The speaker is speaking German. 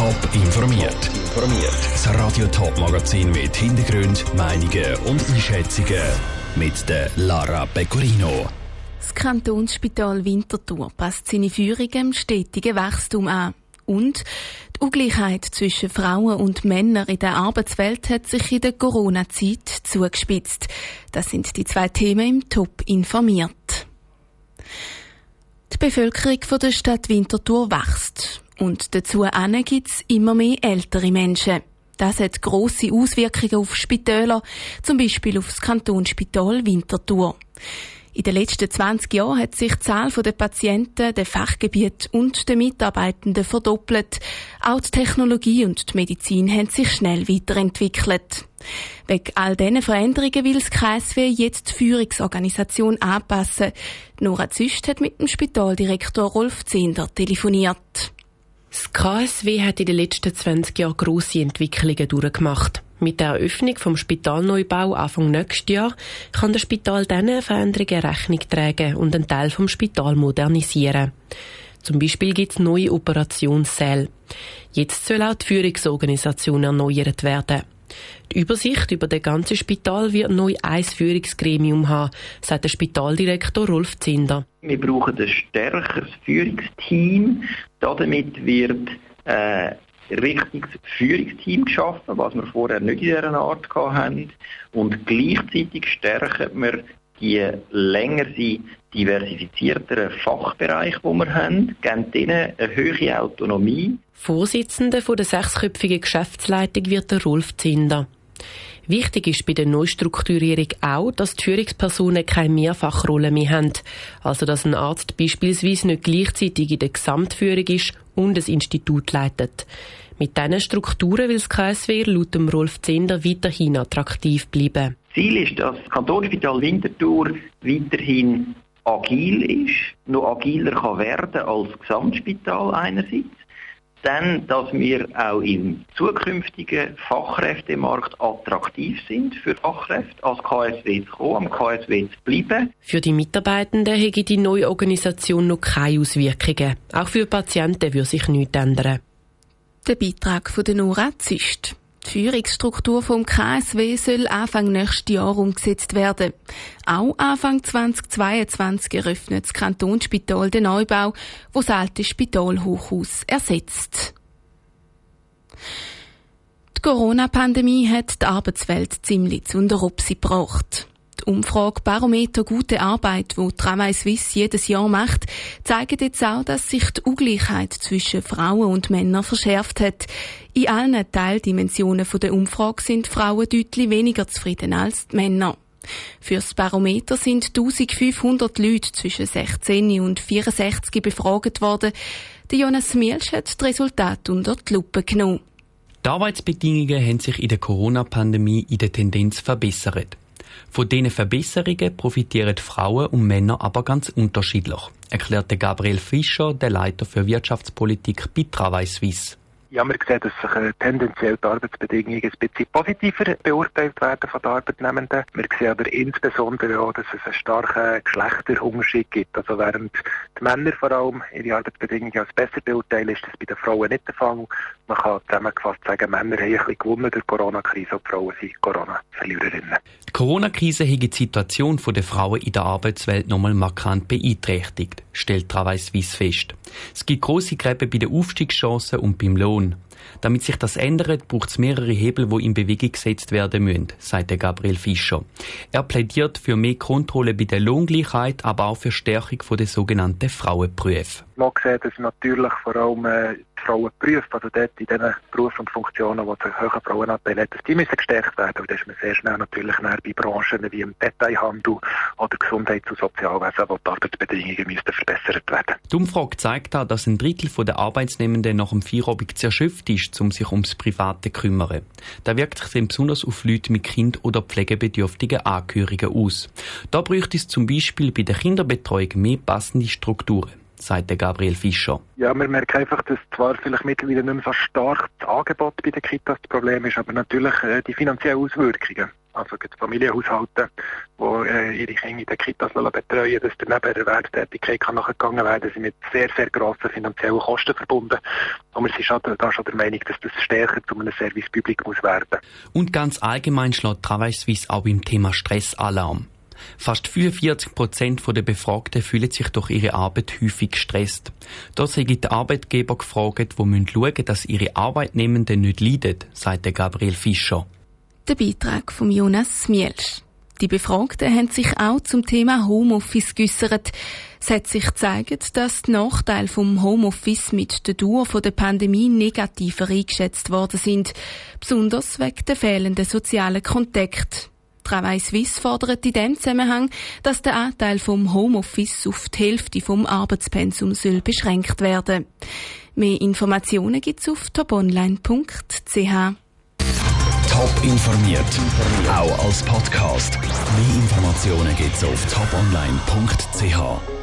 Top informiert. Informiert. Das Radio Top Magazin mit Hintergrund, Meinungen und Einschätzungen mit der Lara Pecorino. Das Kantonsspital Winterthur passt seine Führung im stetigen Wachstum an. Und die Ungleichheit zwischen Frauen und Männern in der Arbeitswelt hat sich in der Corona-Zeit zugespitzt. Das sind die zwei Themen im Top informiert. Die Bevölkerung der Stadt Winterthur wächst. Und dazu gibt es immer mehr ältere Menschen. Das hat grosse Auswirkungen auf Spitäler, zum Beispiel auf das Kantonsspital Winterthur. In den letzten 20 Jahren hat sich die Zahl der Patienten, der Fachgebiete und der Mitarbeitenden verdoppelt. Auch die Technologie und die Medizin haben sich schnell weiterentwickelt. Wegen all diesen Veränderungen will das KSW jetzt die Führungsorganisation anpassen. Nora Züst hat mit dem Spitaldirektor Rolf Zehnder telefoniert. Das KSW hat in den letzten 20 Jahren grosse Entwicklungen durchgemacht. Mit der Eröffnung vom Spitalneubau Anfang nächstes Jahr kann das Spital diesen Veränderungen Rechnung tragen und einen Teil vom Spital modernisieren. Zum Beispiel gibt es neue Operationssäle. Jetzt soll auch die Führungsorganisation erneuert werden. Die Übersicht über das ganze Spital wird neu ein Führungsgremium haben, sagt der Spitaldirektor Rolf Zinder. Wir brauchen ein stärkeres Führungsteam. Damit wird äh, richtiges Führungsteam geschaffen, was wir vorher nicht in dieser Art hatten. Und gleichzeitig stärken wir die länger diversifizierteren Fachbereiche, die wir haben, geben ihnen eine höhere Autonomie. Vorsitzender der sechsköpfigen Geschäftsleitung wird der Rolf Zinder. Wichtig ist bei der Neustrukturierung auch, dass die Führungspersonen keine Mehrfachrolle mehr haben. Also, dass ein Arzt beispielsweise nicht gleichzeitig in der Gesamtführung ist und das Institut leitet. Mit diesen Strukturen will das KSW laut dem Rolf Zender weiterhin attraktiv bleiben. Ziel ist, dass das Kantonsspital Winterthur weiterhin agil ist, noch agiler kann werden als Gesamtspital einerseits dann, dass wir auch im zukünftigen Fachkräftemarkt attraktiv sind für Fachkräfte, als KSW zu kommen, am KSW zu bleiben. Für die Mitarbeitenden hätte die neue Organisation noch keine Auswirkungen. Auch für Patienten würde sich nichts ändern. Der Beitrag von der Nora Zist. Die Führungsstruktur vom KSW soll Anfang nächstes Jahr umgesetzt werden. Auch Anfang 2022 eröffnet das Kantonsspital den Neubau, wo das alte Spitalhochhaus ersetzt. Die Corona-Pandemie hat die Arbeitswelt ziemlich zu Rupsi gebracht. Die Umfrage Barometer Gute Arbeit, die Tramway Suisse jedes Jahr macht, zeigt jetzt auch, dass sich die Ungleichheit zwischen Frauen und Männern verschärft hat. In allen Teildimensionen der Umfrage sind Frauen deutlich weniger zufrieden als die Männer. Fürs Barometer sind 1500 Leute zwischen 16 und 64 befragt worden. Der Jonas Mielsch hat das Resultat unter die Lupe genommen. Die Arbeitsbedingungen haben sich in der Corona-Pandemie in der Tendenz verbessert. Von diesen Verbesserungen profitieren Frauen und Männer aber ganz unterschiedlich, erklärte Gabriel Fischer, der Leiter für Wirtschaftspolitik bei Travail Suisse. Ja, wir sehen, dass sich äh, tendenziell die Arbeitsbedingungen ein bisschen positiver beurteilt werden von den Arbeitnehmenden. Wir sehen aber insbesondere auch, dass es einen starken Geschlechterunterschied gibt. Also während die Männer vor allem ihre Arbeitsbedingungen als besser beurteilen, ist das bei den Frauen nicht der Fall. Man kann zusammengefasst sagen, Männer haben ein bisschen gewonnen durch die Corona-Krise und Frauen sind Corona-Verliererinnen. Die Corona-Krise hat die Situation der Frauen in der Arbeitswelt nochmal markant beeinträchtigt, stellt Travail Suisse fest. Es gibt große Gräben bei den Aufstiegschancen und beim Lohn. Damit sich das ändert, braucht es mehrere Hebel, die in Bewegung gesetzt werden müssen, sagt Gabriel Fischer. Er plädiert für mehr Kontrolle bei der Lohngleichheit, aber auch für Stärkung der sogenannten Frauenprüfe. Man sieht, dass natürlich vor allem äh, Frauenberufe, also dort in diesen Berufen und Funktionen, es einen hohen Frauenanteil hat, dass die müssen gestärkt werden. Und da ist man sehr schnell natürlich bei Branchen wie im Detailhandel oder Gesundheits- und Sozialwesen, wo die Arbeitsbedingungen müssen verbessert werden. Die Umfrage zeigt auch, dass ein Drittel der Arbeitsnehmenden nach dem Feierabend zu erschöpft ist, um sich ums Private zu kümmern. Da wirkt sich dann besonders auf Leute mit Kind- oder pflegebedürftigen Angehörigen aus. Da bräuchte es zum Beispiel bei der Kinderbetreuung mehr passende Strukturen sagt Gabriel Fischer. Ja, wir merken einfach, dass zwar vielleicht mittlerweile nicht mehr so stark das Angebot bei den Kitas das Problem ist, aber natürlich äh, die finanziellen Auswirkungen. also Familienhaushalte, die äh, ihre Kinder in den Kitas betreuen, dass der neben der Erwerbstätigkeit kann nachgegangen werden. Sind mit sehr, sehr grossen finanziellen Kosten verbunden. Und wir sind schon, da schon der Meinung, dass das stärker zu einem Service Public muss werden. Und ganz allgemein schlägt Travail Suisse auch beim Thema Stressalarm. Fast 45 Prozent der Befragten fühlen sich durch ihre Arbeit häufig gestresst. Da sind die Arbeitgeber gefragt, die müssen dass ihre Arbeitnehmenden nicht leiden, sagt Gabriel Fischer. Der Beitrag von Jonas Mielsch. Die Befragten haben sich auch zum Thema Homeoffice geäussert. Es hat sich gezeigt, dass die Nachteile vom Homeoffice mit der Dauer der Pandemie negativer eingeschätzt worden sind. Besonders wegen der fehlenden sozialen Kontakte. Travail Suisse fordert in dem Zusammenhang, dass der Anteil vom Homeoffice auf die Hälfte vom Arbeitspensum soll beschränkt werden. Mehr Informationen gibt's auf toponline.ch. Top informiert, auch als Podcast. Mehr Informationen gibt's auf toponline.ch.